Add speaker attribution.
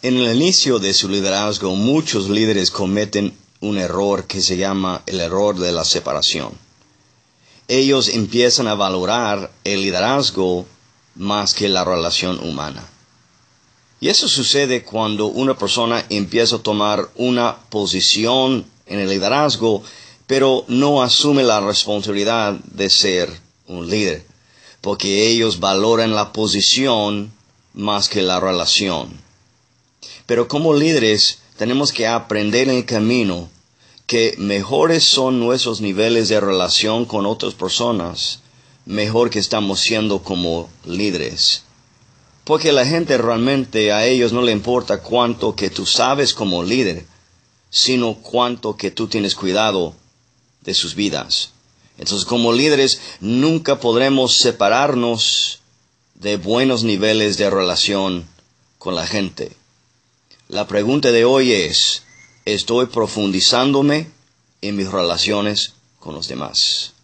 Speaker 1: En el inicio de su liderazgo, muchos líderes cometen un error que se llama el error de la separación. Ellos empiezan a valorar el liderazgo más que la relación humana. Y eso sucede cuando una persona empieza a tomar una posición en el liderazgo, pero no asume la responsabilidad de ser un líder, porque ellos valoran la posición más que la relación. Pero como líderes tenemos que aprender en el camino que mejores son nuestros niveles de relación con otras personas, mejor que estamos siendo como líderes. Porque la gente realmente a ellos no le importa cuánto que tú sabes como líder, sino cuánto que tú tienes cuidado de sus vidas. Entonces como líderes nunca podremos separarnos de buenos niveles de relación con la gente. La pregunta de hoy es, ¿estoy profundizándome en mis relaciones con los demás?